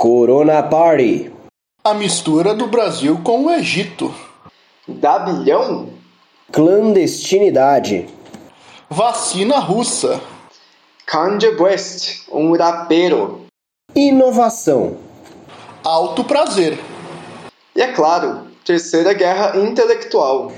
Corona Party. A mistura do Brasil com o Egito. Dabilhão? Clandestinidade. Vacina russa. Kanye West, um rapero. Inovação. Alto prazer. E é claro, Terceira Guerra Intelectual.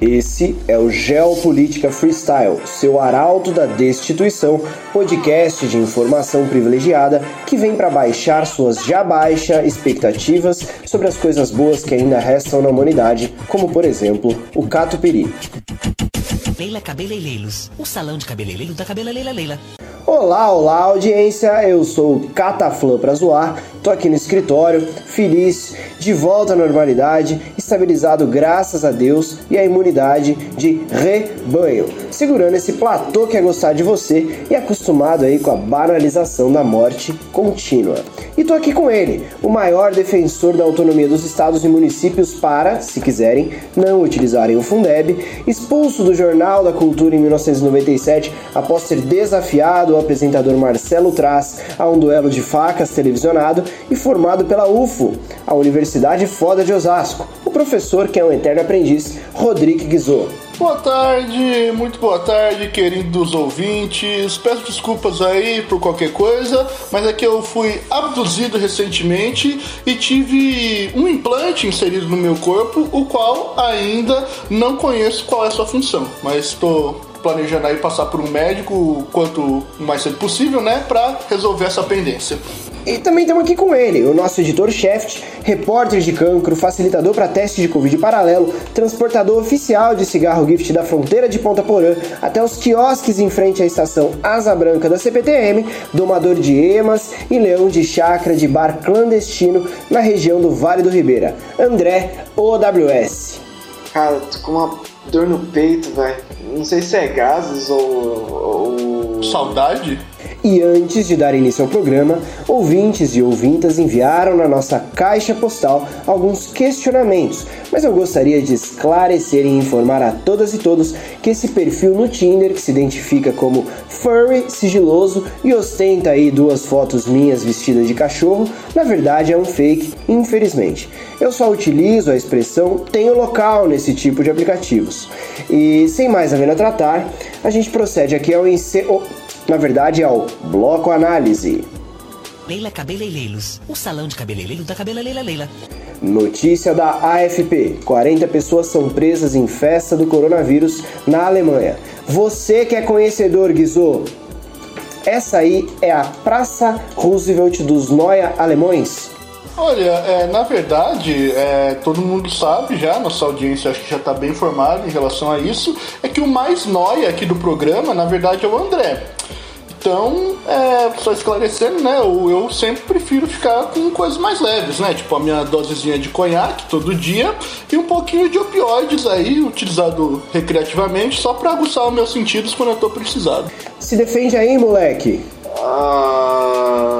Esse é o Geopolítica Freestyle, seu arauto da destituição, podcast de informação privilegiada que vem para baixar suas já baixa expectativas sobre as coisas boas que ainda restam na humanidade, como por exemplo o catupiry. Leila Cabeleireiros, o salão de cabeleireiro da Cabeleleira Leila. Olá, olá audiência, eu sou o Cataflã pra zoar, tô aqui no escritório, feliz, de volta à normalidade, estabilizado graças a Deus e a imunidade de rebanho, segurando esse platô que é gostar de você e acostumado aí com a banalização da morte contínua. E tô aqui com ele, o maior defensor da autonomia dos estados e municípios para, se quiserem, não utilizarem o Fundeb, expulso do Jornal da Cultura em 1997 após ser desafiado ao apresentador Marcelo Traz a um duelo de facas televisionado e formado pela UFO, a Universidade Foda de Osasco, o professor que é um eterno aprendiz, Rodrigo Guizot. Boa tarde, muito boa tarde, queridos ouvintes. Peço desculpas aí por qualquer coisa, mas é que eu fui abduzido recentemente e tive um implante inserido no meu corpo, o qual ainda não conheço qual é a sua função, mas estou planejando aí passar por um médico quanto mais cedo possível, né, para resolver essa pendência. E também estamos aqui com ele, o nosso editor-chefe, repórter de cancro, facilitador para teste de Covid paralelo, transportador oficial de cigarro gift da fronteira de Ponta Porã até os quiosques em frente à estação Asa Branca da CPTM, domador de emas e leão de chácara de bar clandestino na região do Vale do Ribeira, André OWS. Cara, tô com uma dor no peito, velho. Não sei se é gases ou, ou. Saudade? E antes de dar início ao programa, ouvintes e ouvintas enviaram na nossa caixa postal alguns questionamentos, mas eu gostaria de esclarecer e informar a todas e todos que esse perfil no Tinder, que se identifica como furry sigiloso e ostenta aí duas fotos minhas vestidas de cachorro, na verdade é um fake, infelizmente. Eu só utilizo a expressão tenho local nesse tipo de aplicativos. E sem mais ver a tratar, a gente procede aqui ao encerro na verdade, ao Bloco Análise. Leila Cabeleireiros, o salão de cabeleireiro da Cabeleleira Leila. Notícia da AFP: 40 pessoas são presas em festa do coronavírus na Alemanha. Você que é conhecedor, Guizô, essa aí é a Praça Roosevelt dos Noia Alemães? Olha, é, na verdade, é, todo mundo sabe já, nossa audiência acho que já está bem informada em relação a isso, é que o mais nóia aqui do programa, na verdade, é o André. Então, é, só esclarecendo, né? Eu, eu sempre prefiro ficar com coisas mais leves, né? Tipo a minha dosezinha de conhaque todo dia e um pouquinho de opioides aí, utilizado recreativamente, só para aguçar os meus sentidos quando eu tô precisado. Se defende aí, moleque. Ah.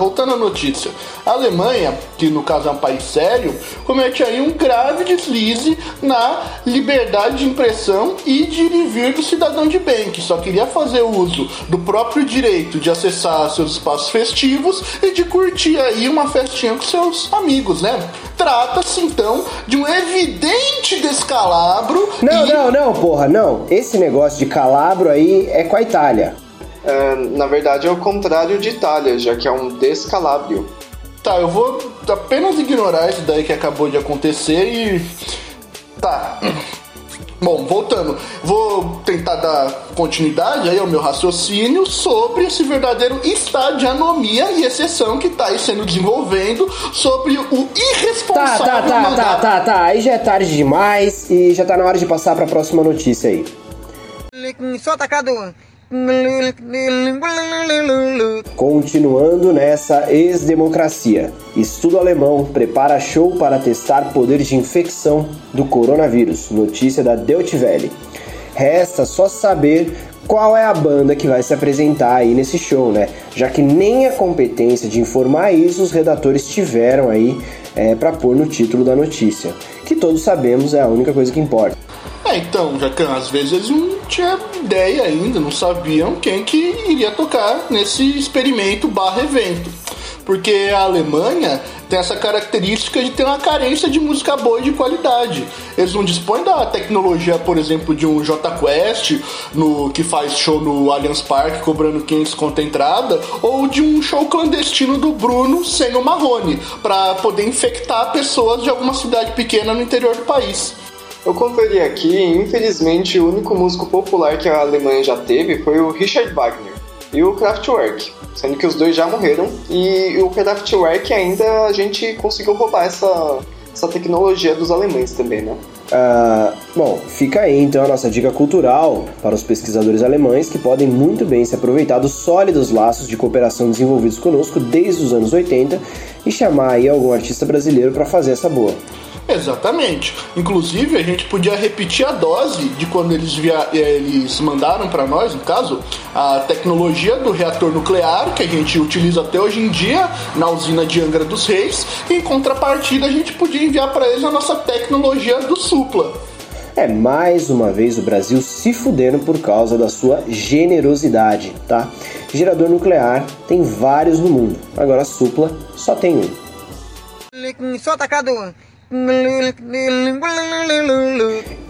Voltando à notícia. A Alemanha, que no caso é um país sério, comete aí um grave deslize na liberdade de impressão e de ir e vir do cidadão de bem, que só queria fazer uso do próprio direito de acessar seus espaços festivos e de curtir aí uma festinha com seus amigos, né? Trata-se então de um evidente descalabro. Não, e... não, não, porra, não. Esse negócio de calabro aí é com a Itália. É, na verdade é o contrário de Itália, já que é um descalabrio. Tá, eu vou apenas ignorar isso daí que acabou de acontecer e. Tá. Bom, voltando, vou tentar dar continuidade aí ao meu raciocínio sobre esse verdadeiro estado de anomia e exceção que está aí sendo desenvolvendo sobre o Tá, irresponsável tá, tá, tá, mandato- tá, tá. Aí já é tarde demais e já tá na hora de passar pra próxima notícia aí. Só atacado. Continuando nessa ex-democracia, estudo alemão prepara show para testar poder de infecção do coronavírus. Notícia da Deutsche Welle. Resta só saber qual é a banda que vai se apresentar aí nesse show, né? Já que nem a competência de informar isso os redatores tiveram aí é, para pôr no título da notícia, que todos sabemos é a única coisa que importa. É, então, Jacan, às vezes um tinha ideia ainda, não sabiam quem que iria tocar nesse experimento barra evento. Porque a Alemanha tem essa característica de ter uma carência de música boa e de qualidade. Eles não dispõem da tecnologia, por exemplo, de um J Quest, no, que faz show no Allianz Parque cobrando 500 conto entrada, ou de um show clandestino do Bruno sem o Marrone, para poder infectar pessoas de alguma cidade pequena no interior do país. Eu conferi aqui, infelizmente, o único músico popular que a Alemanha já teve foi o Richard Wagner e o Kraftwerk, sendo que os dois já morreram e o Kraftwerk ainda a gente conseguiu roubar essa, essa tecnologia dos alemães também, né? Uh, bom, fica aí então a nossa dica cultural para os pesquisadores alemães que podem muito bem se aproveitar dos sólidos laços de cooperação desenvolvidos conosco desde os anos 80 e chamar aí algum artista brasileiro para fazer essa boa. Exatamente. Inclusive, a gente podia repetir a dose de quando eles, via... eles mandaram para nós, no caso, a tecnologia do reator nuclear, que a gente utiliza até hoje em dia na usina de Angra dos Reis. E, em contrapartida, a gente podia enviar para eles a nossa tecnologia do Supla. É mais uma vez o Brasil se fudendo por causa da sua generosidade, tá? Gerador nuclear tem vários no mundo, agora a Supla só tem um. Só atacado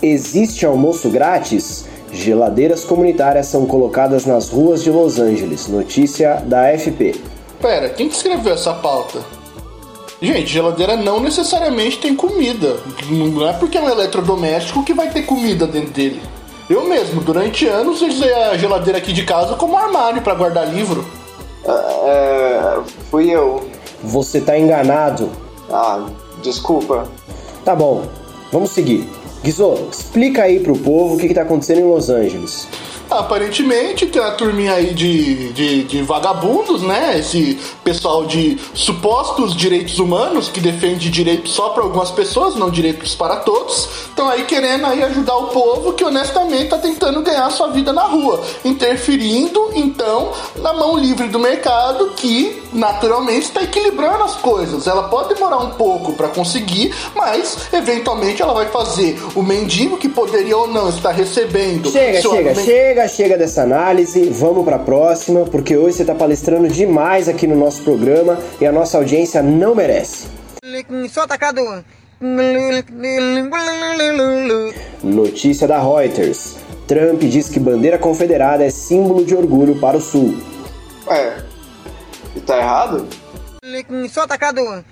Existe almoço grátis? Geladeiras comunitárias são colocadas nas ruas de Los Angeles. Notícia da FP. Pera, quem que escreveu essa pauta? Gente, geladeira não necessariamente tem comida. Não é porque é um eletrodoméstico que vai ter comida dentro dele. Eu mesmo, durante anos, usei a geladeira aqui de casa como armário para guardar livro. É, fui eu. Você tá enganado. Ah, Desculpa. Tá bom, vamos seguir. Guizô, explica aí pro povo o que, que tá acontecendo em Los Angeles. Aparentemente tem uma turminha aí de, de, de, vagabundos, né? Esse pessoal de supostos direitos humanos que defende direitos só para algumas pessoas, não direitos para todos. Estão aí querendo aí ajudar o povo que honestamente tá tentando ganhar sua vida na rua, interferindo então na mão livre do mercado que naturalmente está equilibrando as coisas. Ela pode demorar um pouco para conseguir, mas eventualmente ela vai fazer o mendigo que poderia ou não estar recebendo. Chega, chega, chega chega, chega dessa análise, vamos para a próxima, porque hoje você está palestrando demais aqui no nosso programa e a nossa audiência não merece. Só atacado. Notícia da Reuters. Trump diz que bandeira confederada é símbolo de orgulho para o Sul. Ué, e tá errado? Só atacado.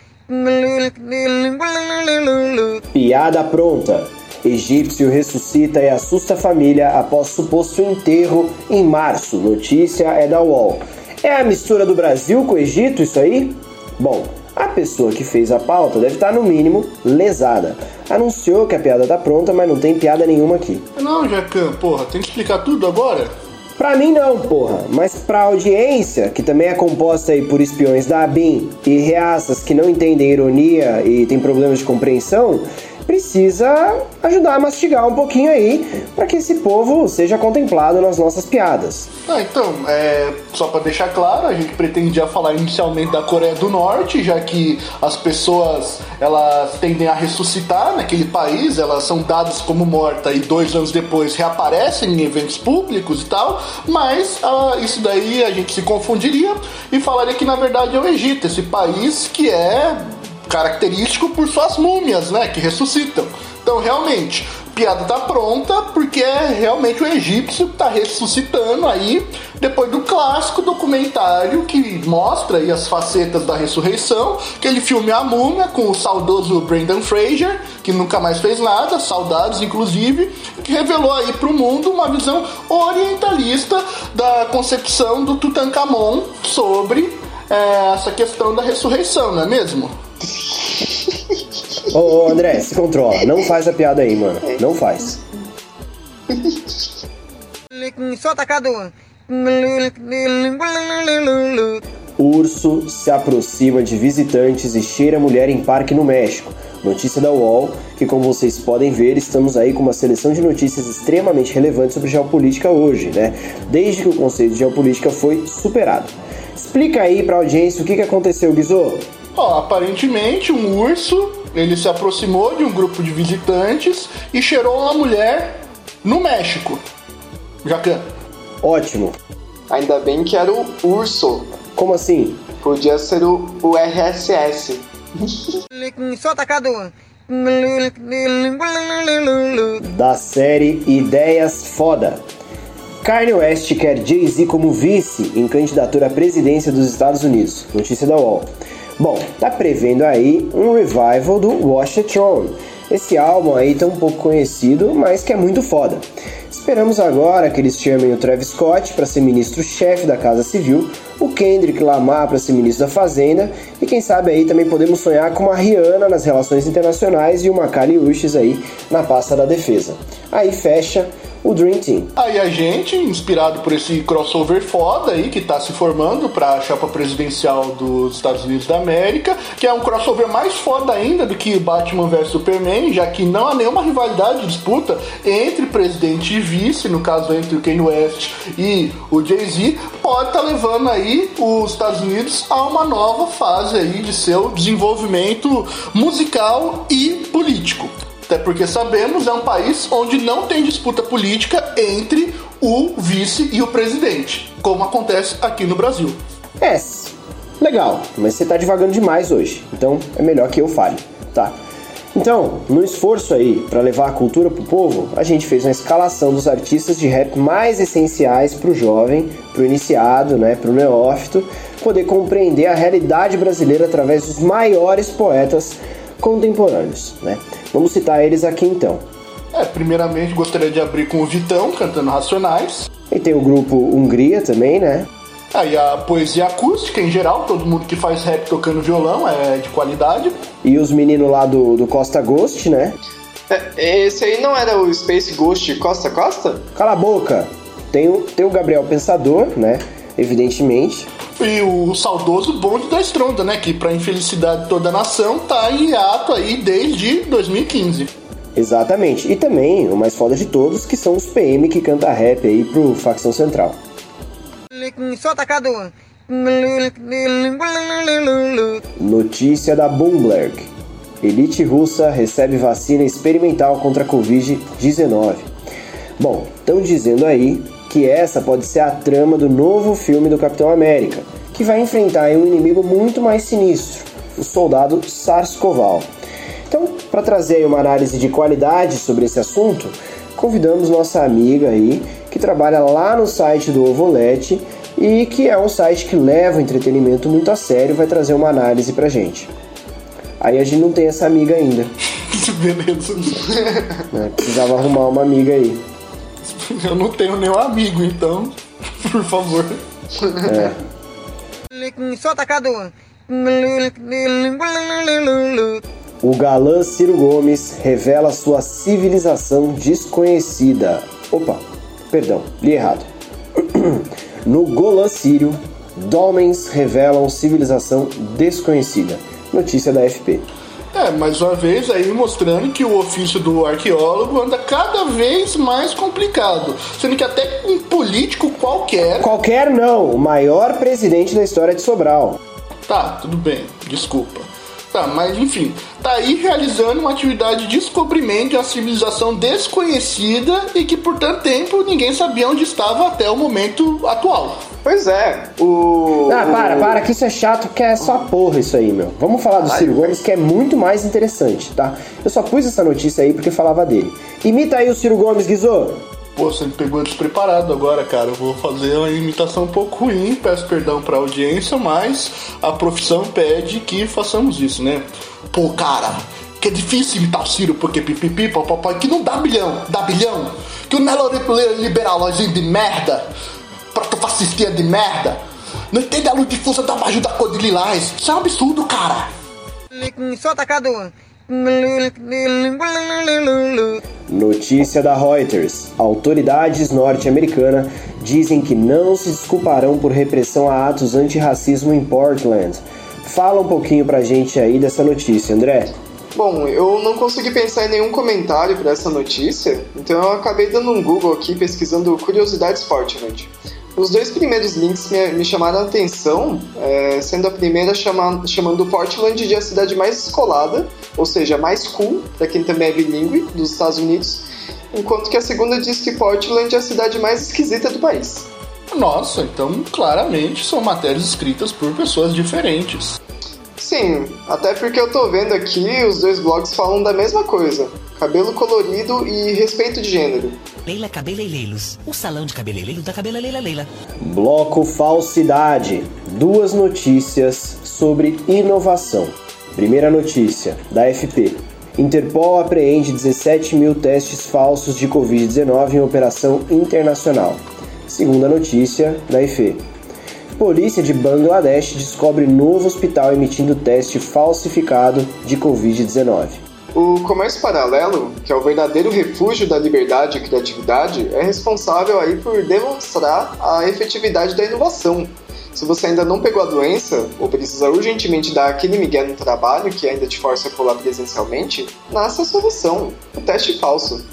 Piada pronta. Egípcio ressuscita e assusta a família após suposto enterro em março. Notícia é da UOL. É a mistura do Brasil com o Egito isso aí? Bom, a pessoa que fez a pauta deve estar no mínimo lesada. Anunciou que a piada tá pronta, mas não tem piada nenhuma aqui. Não, Jacan, porra, tem que explicar tudo agora? Pra mim não, porra, mas pra audiência, que também é composta aí por espiões da ABIN e reaças que não entendem ironia e tem problemas de compreensão, precisa ajudar a mastigar um pouquinho aí para que esse povo seja contemplado nas nossas piadas. Ah, então, é, só para deixar claro, a gente pretendia falar inicialmente da Coreia do Norte, já que as pessoas elas tendem a ressuscitar naquele país, elas são dadas como mortas e dois anos depois reaparecem em eventos públicos e tal, mas ah, isso daí a gente se confundiria e falaria que na verdade é o Egito, esse país que é característico por suas múmias, né, que ressuscitam. Então, realmente, piada tá pronta porque é realmente o egípcio que tá ressuscitando aí depois do clássico documentário que mostra aí as facetas da ressurreição, aquele filme A Múmia com o saudoso Brendan Fraser, que nunca mais fez nada, saudades inclusive, que revelou aí para o mundo uma visão orientalista da concepção do Tutankhamon sobre é, essa questão da ressurreição, não é mesmo? Ô, ô, André, se controla. Não faz a piada aí, mano. Não faz. Só atacado. Urso se aproxima de visitantes e cheira mulher em parque no México. Notícia da UOL, que como vocês podem ver, estamos aí com uma seleção de notícias extremamente relevantes sobre geopolítica hoje, né? Desde que o conceito de geopolítica foi superado. Explica aí pra audiência o que, que aconteceu, Guizô. Ó, aparentemente um urso ele se aproximou de um grupo de visitantes e cheirou uma mulher no México. Jacan. Ótimo. Ainda bem que era o urso. Como assim? Podia ser o, o RSS. Sou atacado. Da série Ideias Foda. Kanye West quer Jay-Z como vice em candidatura à presidência dos Estados Unidos. Notícia da UOL. Bom, tá prevendo aí um revival do Watch the Throne. Esse álbum aí um pouco conhecido, mas que é muito foda. Esperamos agora que eles chamem o Travis Scott para ser ministro-chefe da Casa Civil, o Kendrick Lamar para ser ministro da Fazenda e quem sabe aí também podemos sonhar com uma Rihanna nas relações internacionais e uma Kali Uchis aí na pasta da defesa. Aí fecha o Dream Team. Aí a gente, inspirado por esse crossover foda aí que tá se formando pra chapa presidencial dos Estados Unidos da América, que é um crossover mais foda ainda do que Batman vs Superman, já que não há nenhuma rivalidade, disputa entre presidente e vice, no caso entre o Kanye West e o Jay-Z, pode estar tá levando aí os Estados Unidos a uma nova fase aí de seu desenvolvimento musical e político. Até porque sabemos é um país onde não tem disputa política entre o vice e o presidente, como acontece aqui no Brasil. É, legal, mas você tá devagando demais hoje, então é melhor que eu fale, tá? Então, no esforço aí para levar a cultura pro povo, a gente fez uma escalação dos artistas de rap mais essenciais pro jovem, pro iniciado, né, pro neófito, poder compreender a realidade brasileira através dos maiores poetas contemporâneos, né? Vamos citar eles aqui então. É, primeiramente gostaria de abrir com o Vitão cantando Racionais. E tem o grupo Hungria também, né? Aí a poesia acústica em geral, todo mundo que faz rap tocando violão é de qualidade. E os meninos lá do, do Costa Ghost, né? É, esse aí não era o Space Ghost Costa Costa? Cala a boca! Tem o, tem o Gabriel Pensador, né? Evidentemente. E o saudoso bonde da Estronda, né? Que, pra infelicidade de toda a nação, tá em ato aí desde 2015. Exatamente. E também, o mais foda de todos, que são os PM que canta rap aí pro Facção Central. Atacado. Notícia da Bloomberg. Elite russa recebe vacina experimental contra a Covid-19. Bom, estão dizendo aí que essa pode ser a trama do novo filme do Capitão América, que vai enfrentar um inimigo muito mais sinistro, o soldado Sars-Koval. Então, para trazer uma análise de qualidade sobre esse assunto, convidamos nossa amiga aí, que trabalha lá no site do Ovolete e que é um site que leva o entretenimento muito a sério, vai trazer uma análise pra gente. Aí a gente não tem essa amiga ainda. Beleza. Né? Precisava arrumar uma amiga aí. Eu não tenho nenhum amigo, então, por favor. É. Sou atacado. O galã Ciro Gomes revela sua civilização desconhecida. Opa, perdão, li errado. No Golã Sírio, Dolmens revelam civilização desconhecida. Notícia da FP. É, mais uma vez aí mostrando que o ofício do arqueólogo anda cada vez mais complicado. Sendo que até um político qualquer. Qualquer não, o maior presidente da história de Sobral. Tá, tudo bem, desculpa. Tá, mas enfim, tá aí realizando uma atividade de descobrimento de uma civilização desconhecida e que por tanto tempo ninguém sabia onde estava até o momento atual. Pois é, o. Ah, para, para, que isso é chato, que é só porra isso aí, meu. Vamos falar do Ciro Gomes, que é muito mais interessante, tá? Eu só pus essa notícia aí porque falava dele. Imita aí o Ciro Gomes, Guizô. Pô, você me pegou despreparado agora, cara. Eu vou fazer uma imitação um pouco ruim, peço perdão pra audiência, mas a profissão pede que façamos isso, né? Pô, cara, que é difícil imitar o Ciro, porque pipipi, papai, que não dá bilhão, dá bilhão. Que o neoliberalzinho de merda, protofascistinha de merda, não entende a luz difusa da baju da cor de lilás. Isso é um absurdo, cara. Sou atacado. Notícia da Reuters. Autoridades norte-americanas dizem que não se desculparão por repressão a atos antirracismo em Portland. Fala um pouquinho pra gente aí dessa notícia, André. Bom, eu não consegui pensar em nenhum comentário para essa notícia, então eu acabei dando um Google aqui pesquisando curiosidades Fortnite. Os dois primeiros links me, me chamaram a atenção, é, sendo a primeira chama, chamando Portland de a cidade mais escolada, ou seja, mais cool, para quem também é bilíngue, dos Estados Unidos, enquanto que a segunda diz que Portland é a cidade mais esquisita do país. Nossa, então claramente são matérias escritas por pessoas diferentes. Sim, até porque eu tô vendo aqui os dois blogs falam da mesma coisa: cabelo colorido e respeito de gênero. Leila Cabeleireiros, o salão de cabeleireiro da Cabela Leila Leila. Bloco Falsidade. Duas notícias sobre inovação. Primeira notícia, da FP. Interpol apreende 17 mil testes falsos de Covid-19 em operação internacional. Segunda notícia, da IFE. Polícia de Bangladesh descobre novo hospital emitindo teste falsificado de Covid-19. O comércio paralelo, que é o verdadeiro refúgio da liberdade e criatividade, é responsável aí por demonstrar a efetividade da inovação. Se você ainda não pegou a doença ou precisa urgentemente dar aquele migué no trabalho que ainda te força a colar presencialmente, nasce a solução, o teste falso.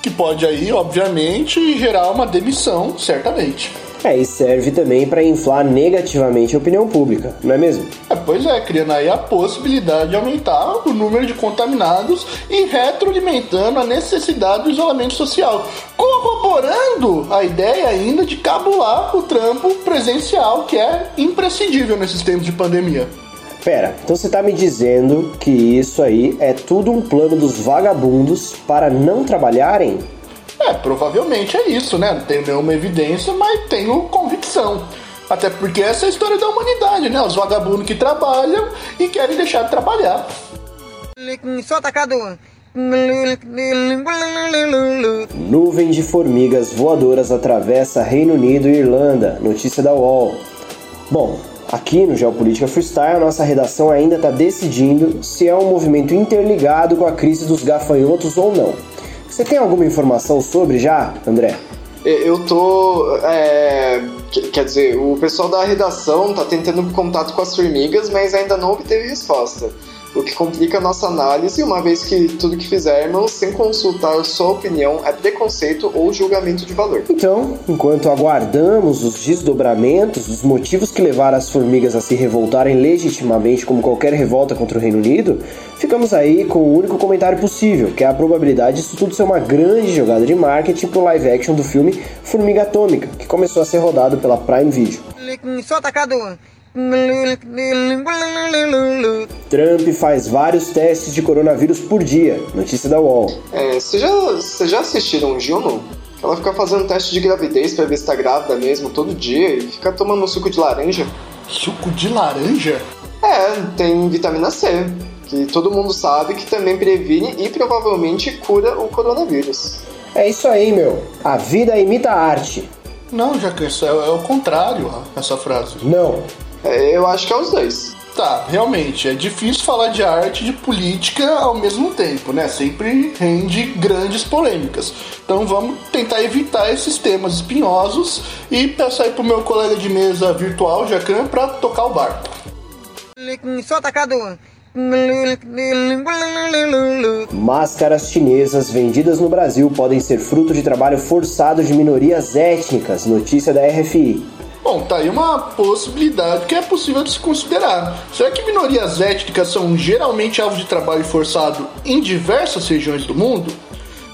Que pode aí, obviamente, gerar uma demissão, certamente. É, e serve também para inflar negativamente a opinião pública, não é mesmo? É, pois é, criando aí a possibilidade de aumentar o número de contaminados e retroalimentando a necessidade do isolamento social, corroborando a ideia ainda de cabular o trampo presencial, que é imprescindível nesses tempos de pandemia. Pera, então você tá me dizendo que isso aí é tudo um plano dos vagabundos para não trabalharem? É, provavelmente é isso, né? Não tenho nenhuma evidência, mas tenho convicção. Até porque essa é a história da humanidade, né? Os vagabundos que trabalham e querem deixar de trabalhar. Só atacado. Nuvem de formigas voadoras atravessa Reino Unido e Irlanda. Notícia da UOL. Bom, aqui no Geopolítica Freestyle, nossa redação ainda está decidindo se é um movimento interligado com a crise dos gafanhotos ou não. Você tem alguma informação sobre já, André? Eu tô. É, quer dizer, o pessoal da redação tá tentando contato com as formigas, mas ainda não obteve resposta o que complica a nossa análise, uma vez que tudo que fizermos sem consultar sua opinião é preconceito ou julgamento de valor. Então, enquanto aguardamos os desdobramentos dos motivos que levaram as formigas a se revoltarem legitimamente como qualquer revolta contra o Reino Unido, ficamos aí com o único comentário possível, que é a probabilidade disso tudo ser uma grande jogada de marketing pro live action do filme Formiga Atômica, que começou a ser rodado pela Prime Video. Só atacado. Trump faz vários testes de coronavírus por dia. Notícia da UOL. É, vocês já, cê já assistiram Juno? Ela fica fazendo teste de gravidez pra ver se tá grávida mesmo todo dia e fica tomando suco de laranja. Suco de laranja? É, tem vitamina C, que todo mundo sabe que também previne e provavelmente cura o coronavírus. É isso aí, meu. A vida imita a arte. Não, Jacan, isso é, é o contrário, essa frase. Não, é, eu acho que é os dois. Tá, realmente, é difícil falar de arte e de política ao mesmo tempo, né? Sempre rende grandes polêmicas. Então vamos tentar evitar esses temas espinhosos e peço aí pro meu colega de mesa virtual, Jacan, pra tocar o barco. Só. Máscaras chinesas vendidas no Brasil podem ser fruto de trabalho forçado de minorias étnicas. Notícia da RFI. Bom, tá aí uma possibilidade que é possível de se considerar. Será que minorias étnicas são geralmente alvo de trabalho forçado em diversas regiões do mundo?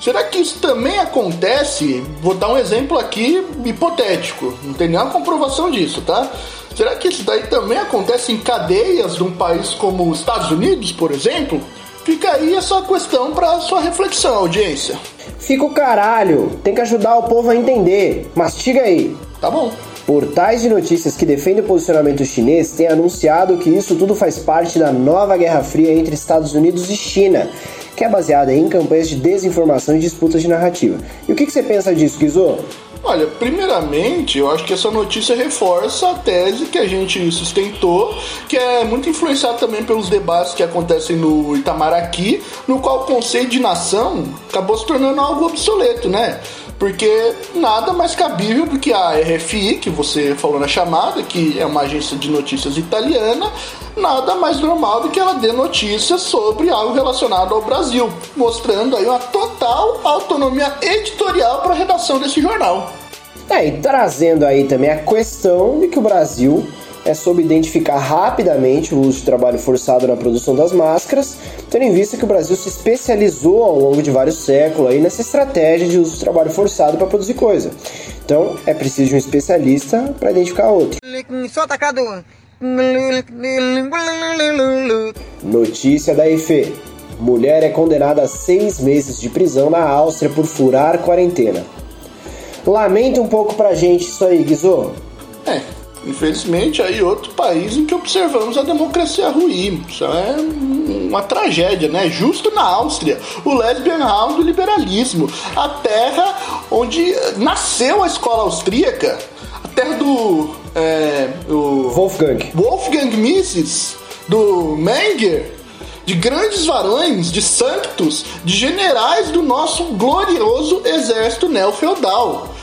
Será que isso também acontece? Vou dar um exemplo aqui hipotético, não tem nenhuma comprovação disso, tá? Será que isso daí também acontece em cadeias de um país como os Estados Unidos, por exemplo? Fica aí essa questão para sua reflexão, audiência. Fica o caralho, tem que ajudar o povo a entender. Mastiga aí. Tá bom. Portais de notícias que defendem o posicionamento chinês têm anunciado que isso tudo faz parte da nova Guerra Fria entre Estados Unidos e China, que é baseada em campanhas de desinformação e disputas de narrativa. E o que, você pensa disso, Guizô? Olha, primeiramente, eu acho que essa notícia reforça a tese que a gente sustentou, que é muito influenciada também pelos debates que acontecem no Itamaraty, no qual o conceito de nação acabou se tornando algo obsoleto, né? Porque nada mais cabível do que a RFI, que você falou na chamada, que é uma agência de notícias italiana, nada mais normal do que ela dê notícias sobre algo relacionado ao Brasil, mostrando aí uma total autonomia editorial para a redação desse jornal. É, e trazendo aí também a questão de que o Brasil é sobre identificar rapidamente o uso de trabalho forçado na produção das máscaras, tendo em vista que o Brasil se especializou ao longo de vários séculos aí nessa estratégia de uso de trabalho forçado para produzir coisa. Então, é preciso de um especialista para identificar outro. Sou atacado. Notícia da EFE. Mulher é condenada a seis meses de prisão na Áustria por furar quarentena. Lamenta um pouco pra gente isso aí, Guizô. É, infelizmente aí outro país em que observamos a democracia ruim. Isso é uma tragédia, né? Justo na Áustria, o lesbian house do liberalismo, a terra onde nasceu a escola austríaca, a terra do é, Wolfgang. Wolfgang Mises, do Menger, de grandes varões, de santos, de generais do nosso glorioso exército neofeudal,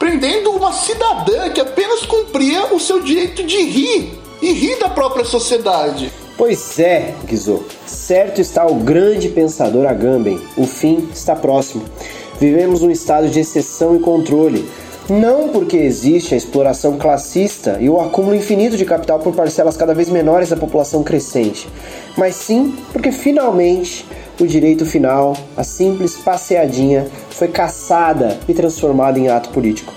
prendendo uma cidadã que apenas cumpria o seu direito de rir e rir da própria sociedade. Pois é, Guizô. Certo está o grande pensador Agamben. O fim está próximo. Vivemos um estado de exceção e controle. Não porque existe a exploração classista e o acúmulo infinito de capital por parcelas cada vez menores da população crescente, mas sim porque finalmente o direito final, a simples passeadinha, foi caçada e transformada em ato político.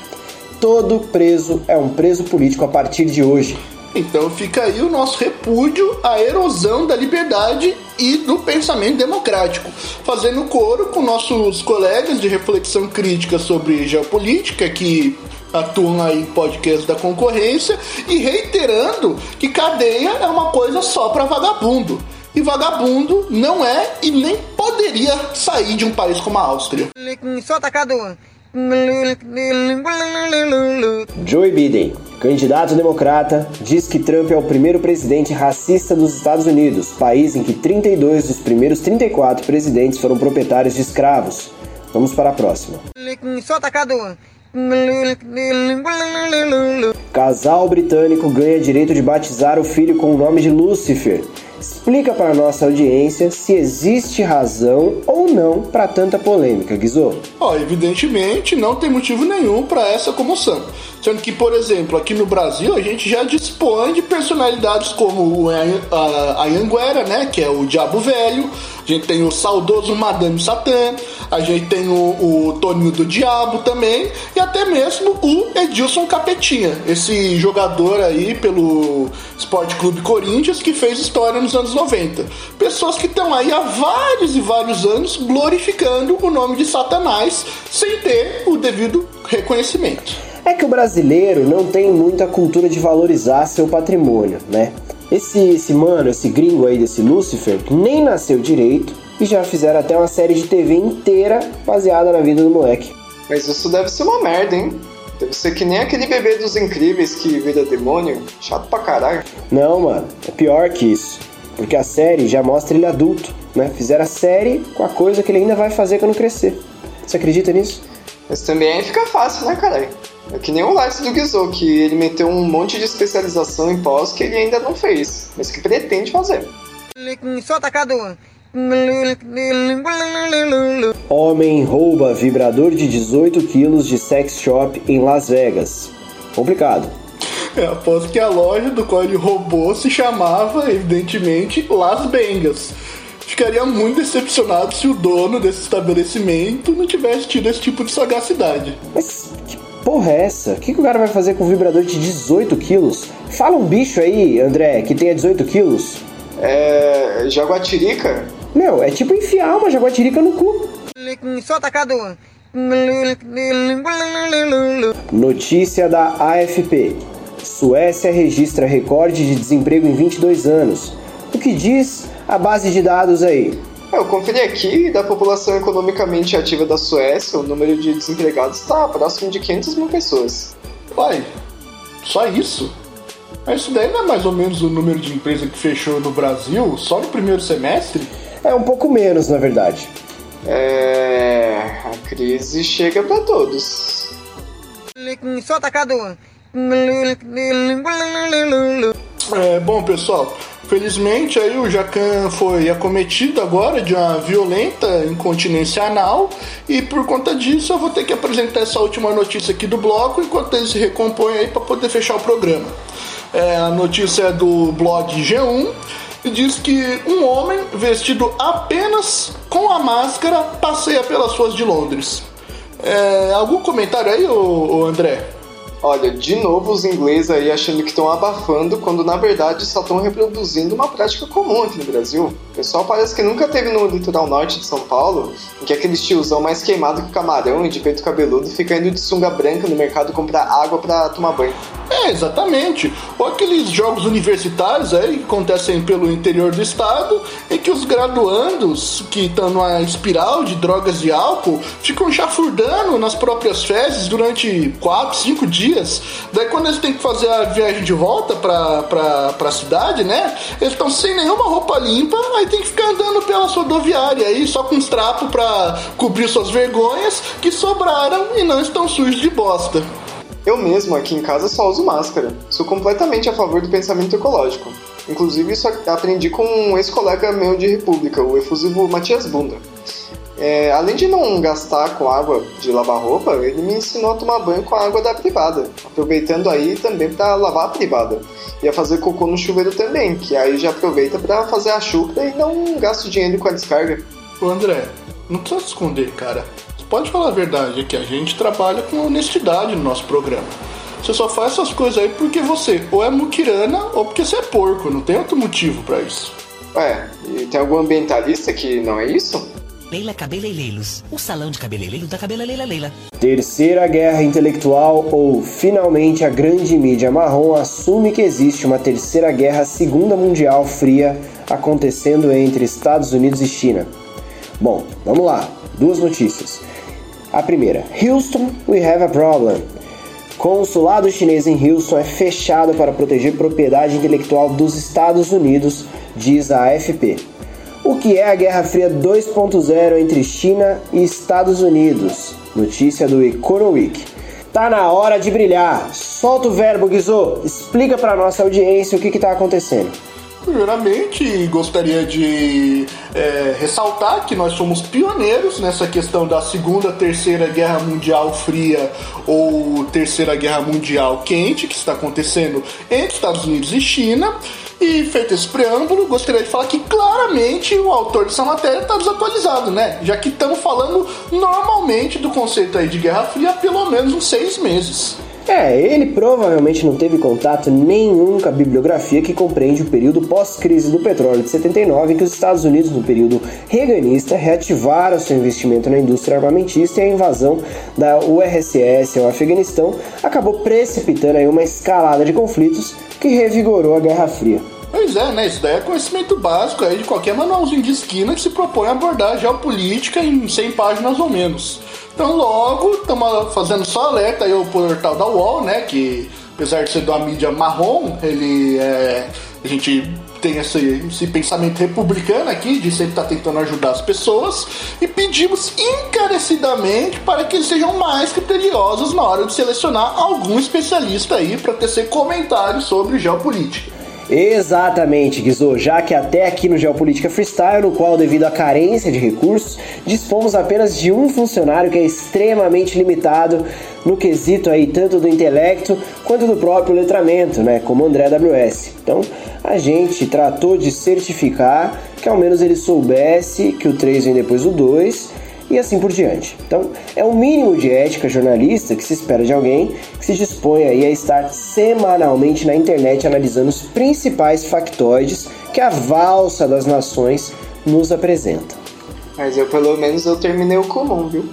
Todo preso é um preso político a partir de hoje. Então fica aí o nosso repúdio à erosão da liberdade e do pensamento democrático, fazendo coro com nossos colegas de reflexão crítica sobre geopolítica que atuam aí em podcast da concorrência e reiterando que cadeia é uma coisa só para vagabundo. E vagabundo não é e nem poderia sair de um país como a Áustria. Sou atacado. Joe Biden, candidato democrata, diz que Trump é o primeiro presidente racista dos Estados Unidos, país em que 32 dos primeiros 34 presidentes foram proprietários de escravos. Vamos para a próxima. Atacado. Casal britânico ganha direito de batizar o filho com o nome de Lucifer. Explica para nossa audiência se existe razão ou não para tanta polêmica, Guizô. Ó, evidentemente não tem motivo nenhum para essa comoção. Sendo que, por exemplo, aqui no Brasil a gente já dispõe de personalidades como a Anhanguera, né, que é o Diabo Velho, a gente tem o saudoso Madame Satã, a gente tem o, o Toninho do Diabo também, e até mesmo o Edilson Capetinha, esse jogador aí pelo Esporte Clube Corinthians que fez história nos anos 90. Pessoas que estão aí há vários e vários anos glorificando o nome de Satanás sem ter o devido reconhecimento. É que o brasileiro não tem muita cultura de valorizar seu patrimônio, né? Esse, esse mano, esse gringo aí desse Lucifer, nem nasceu direito e já fizeram até uma série de TV inteira baseada na vida do moleque. Mas isso deve ser uma merda, hein? Deve ser que nem aquele bebê dos incríveis que vira demônio. Chato pra caralho. Não, mano, é pior que isso. Porque a série já mostra ele adulto, né? Fizeram a série com a coisa que ele ainda vai fazer quando crescer. Você acredita nisso? Mas também fica fácil, né, caralho? É que nem o Lars do Guizou, que ele meteu um monte de especialização em pós que ele ainda não fez, mas que pretende fazer. Sou atacado. Homem rouba vibrador de 18 quilos de sex shop em Las Vegas. Complicado. É, aposto que a loja do qual ele roubou se chamava, evidentemente, Las Bengas. Ficaria muito decepcionado se o dono desse estabelecimento não tivesse tido esse tipo de sagacidade. Mas que porra é essa? O que, que o cara vai fazer com um vibrador de 18 quilos? Fala um bicho aí, André, que tenha 18 quilos. É. Jaguatirica? Meu, é tipo enfiar uma jaguatirica no cu. Sou atacado. Notícia da AFP. Suécia registra recorde de desemprego em 22 anos. O que diz a base de dados aí? Eu conferi aqui, da população economicamente ativa da Suécia, o número de desempregados está próximo de 500 mil pessoas. Uai, só isso? Mas isso daí não é mais ou menos o número de empresas que fechou no Brasil só no primeiro semestre? É um pouco menos, na verdade. É. A crise chega para todos. Sou atacado. É, bom, pessoal, felizmente aí o Jacan foi acometido agora de uma violenta incontinência anal e por conta disso eu vou ter que apresentar essa última notícia aqui do bloco enquanto ele se recompõe aí para poder fechar o programa. É, a notícia é do blog G1 e diz que um homem vestido apenas com a máscara passeia pelas ruas de Londres. É, algum comentário aí, ô, ô André? Olha, de novo os ingleses aí achando que estão abafando, quando na verdade só estão reproduzindo uma prática comum aqui no Brasil. O pessoal parece que nunca teve no litoral norte de São Paulo, em que aquele tiozão mais queimado que camarão e de peito cabeludo fica indo de sunga branca no mercado comprar água para tomar banho. É, exatamente. Ou aqueles jogos universitários aí que acontecem pelo interior do estado, em que os graduandos que estão numa espiral de drogas e álcool ficam chafurdando nas próprias fezes durante 4, 5 dias. Daí quando eles têm que fazer a viagem de volta pra, pra, pra cidade, né? Eles estão sem nenhuma roupa limpa, aí tem que ficar andando pela rodoviária aí, só com os trapos pra cobrir suas vergonhas que sobraram e não estão sujos de bosta. Eu mesmo aqui em casa só uso máscara. Sou completamente a favor do pensamento ecológico. Inclusive isso aprendi com um ex-colega meu de República, o efusivo Matias Bunda. É, além de não gastar com água de lavar roupa, ele me ensinou a tomar banho com a água da privada, aproveitando aí também para lavar a privada. E a fazer cocô no chuveiro também, que aí já aproveita para fazer a chuva e não gasta o dinheiro com a descarga. Ô André, não precisa se esconder, cara. Você pode falar a verdade, é que a gente trabalha com honestidade no nosso programa. Você só faz essas coisas aí porque você ou é muquirana ou porque você é porco, não tem outro motivo para isso. Ué, e tem algum ambientalista que não é isso? Leila Cabeleireiros, o salão de cabeleireiro da Cabela Leila Leila. Terceira Guerra Intelectual ou finalmente a grande mídia marrom assume que existe uma terceira guerra segunda mundial fria acontecendo entre Estados Unidos e China. Bom, vamos lá. Duas notícias. A primeira, Houston, we have a problem. Consulado chinês em Houston é fechado para proteger propriedade intelectual dos Estados Unidos, diz a AFP. O que é a Guerra Fria 2.0 entre China e Estados Unidos? Notícia do Economic. Tá na hora de brilhar. Solta o verbo, Guizô. Explica para nossa audiência o que está acontecendo. Primeiramente, gostaria de é, ressaltar que nós somos pioneiros nessa questão da Segunda, Terceira Guerra Mundial Fria ou Terceira Guerra Mundial Quente, que está acontecendo entre Estados Unidos e China. E feito esse preâmbulo, gostaria de falar que claramente o autor dessa matéria está desatualizado, né? Já que estamos falando normalmente do conceito aí de Guerra Fria há pelo menos uns seis meses. É, ele provavelmente não teve contato nenhum com a bibliografia que compreende o período pós-crise do petróleo de 79, em que os Estados Unidos, no período reganista, reativaram seu investimento na indústria armamentista e a invasão da URSS ao Afeganistão acabou precipitando aí uma escalada de conflitos que revigorou a Guerra Fria. Pois é, né? Isso daí é conhecimento básico aí de qualquer manualzinho de esquina que se propõe a abordar a geopolítica em 100 páginas ou menos. Então, logo, estamos fazendo só alerta aí ao portal da UOL, né? Que, apesar de ser uma mídia marrom, ele é. A gente tem esse, esse pensamento republicano aqui, de sempre estar tentando ajudar as pessoas, e pedimos encarecidamente para que eles sejam mais criteriosos na hora de selecionar algum especialista aí para tecer comentários sobre geopolítica. Exatamente, Guizô, já que até aqui no Geopolítica Freestyle, no qual, devido à carência de recursos, dispomos apenas de um funcionário que é extremamente limitado no quesito aí tanto do intelecto quanto do próprio letramento, né, como André WS. Então, a gente tratou de certificar que ao menos ele soubesse que o 3 vem depois do 2 e assim por diante. Então, é o mínimo de ética jornalista que se espera de alguém que se dispõe a estar semanalmente na internet analisando os principais factoides que a valsa das nações nos apresenta. Mas eu pelo menos eu terminei o comum, viu?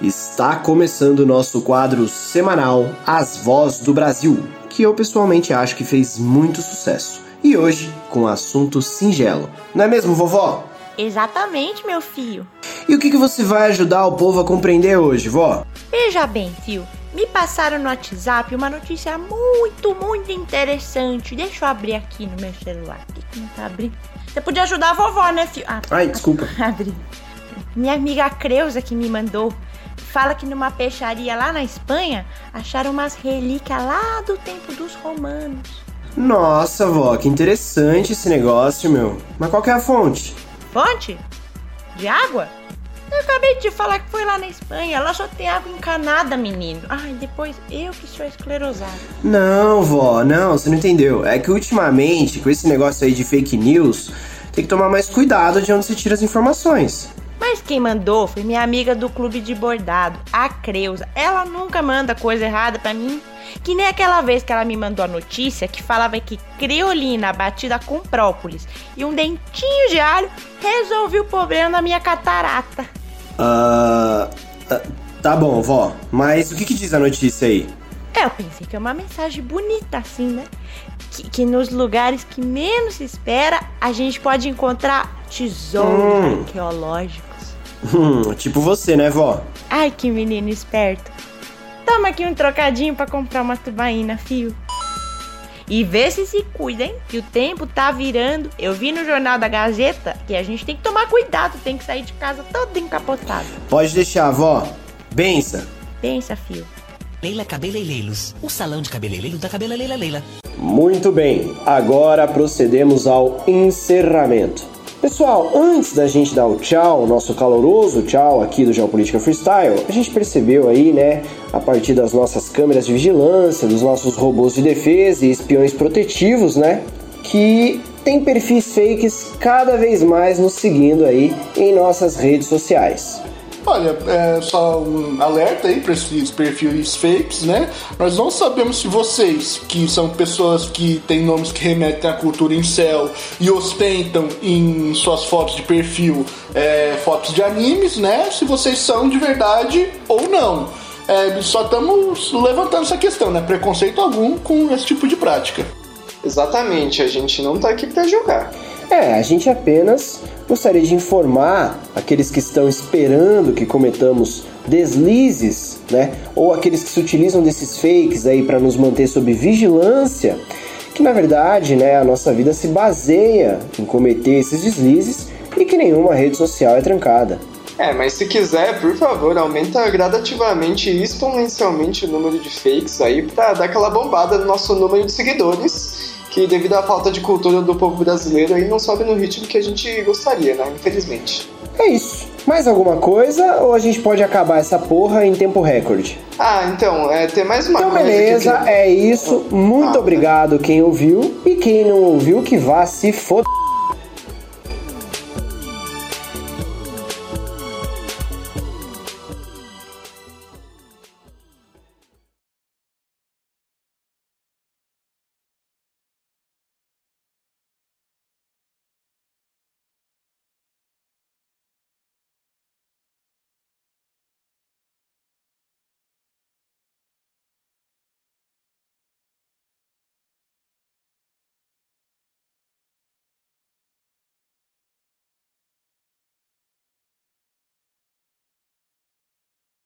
Está começando o nosso quadro semanal As Vozes do Brasil, que eu pessoalmente acho que fez muito sucesso. E hoje com um assunto singelo. Não é mesmo, vovó? Exatamente, meu filho. E o que, que você vai ajudar o povo a compreender hoje, vó? Veja bem, filho. Me passaram no WhatsApp uma notícia muito, muito interessante. Deixa eu abrir aqui no meu celular. Por que não tá abrindo? Você podia ajudar a vovó, né, filho? Ah, Ai, desculpa. Abri. Minha amiga Creuza que me mandou. Fala que numa peixaria lá na Espanha acharam umas relíquias lá do tempo dos romanos. Nossa, vó, que interessante esse negócio, meu. Mas qual que é a fonte? Fonte? De água? Eu acabei de te falar que foi lá na Espanha. Lá só tem água encanada, menino. Ai, depois eu que sou esclerosado. Não, vó, não, você não entendeu. É que ultimamente, com esse negócio aí de fake news, tem que tomar mais cuidado de onde você tira as informações. Mas quem mandou foi minha amiga do clube de bordado, a Creuza. Ela nunca manda coisa errada pra mim. Que nem aquela vez que ela me mandou a notícia que falava que creolina batida com própolis e um dentinho de alho resolveu o problema da minha catarata. Ah. ah, tá bom, vó, mas o que, que diz a notícia aí? É, eu pensei que é uma mensagem bonita assim, né? Que, que nos lugares que menos se espera a gente pode encontrar tesouros Hum. arqueológicos. Hum, tipo você, né, vó? Ai, que menino esperto. Toma aqui um trocadinho pra comprar uma tubaína, fio. E vê se se cuida, hein? Que o tempo tá virando. Eu vi no Jornal da Gazeta que a gente tem que tomar cuidado, tem que sair de casa todo encapotado. Pode deixar, vó. Bença. Pensa, fio. Leila Cabeleireiros, o salão de cabeleireiro da Cabela Leila Leila. Muito bem, agora procedemos ao encerramento. Pessoal, antes da gente dar o tchau, nosso caloroso tchau aqui do Geopolítica Freestyle, a gente percebeu aí, né, a partir das nossas câmeras de vigilância, dos nossos robôs de defesa e espiões protetivos, né, que tem perfis fakes cada vez mais nos seguindo aí em nossas redes sociais. Olha, é só um alerta aí para esses perfis fakes, né? Nós não sabemos se vocês, que são pessoas que têm nomes que remetem à cultura em céu e ostentam em suas fotos de perfil é, fotos de animes, né? Se vocês são de verdade ou não. É, só estamos levantando essa questão, né? Preconceito algum com esse tipo de prática. Exatamente, a gente não tá aqui pra julgar. É, a gente apenas gostaria de informar aqueles que estão esperando que cometamos deslizes, né? Ou aqueles que se utilizam desses fakes aí para nos manter sob vigilância, que na verdade, né, a nossa vida se baseia em cometer esses deslizes e que nenhuma rede social é trancada. É, mas se quiser, por favor, aumenta gradativamente e exponencialmente o número de fakes aí pra dar aquela bombada no nosso número de seguidores, que devido à falta de cultura do povo brasileiro aí não sobe no ritmo que a gente gostaria, né? Infelizmente. É isso. Mais alguma coisa ou a gente pode acabar essa porra em tempo recorde? Ah, então, é, tem mais uma Então coisa beleza, que... é isso. Muito Ah, tá. obrigado quem ouviu e quem não ouviu que vá se foder.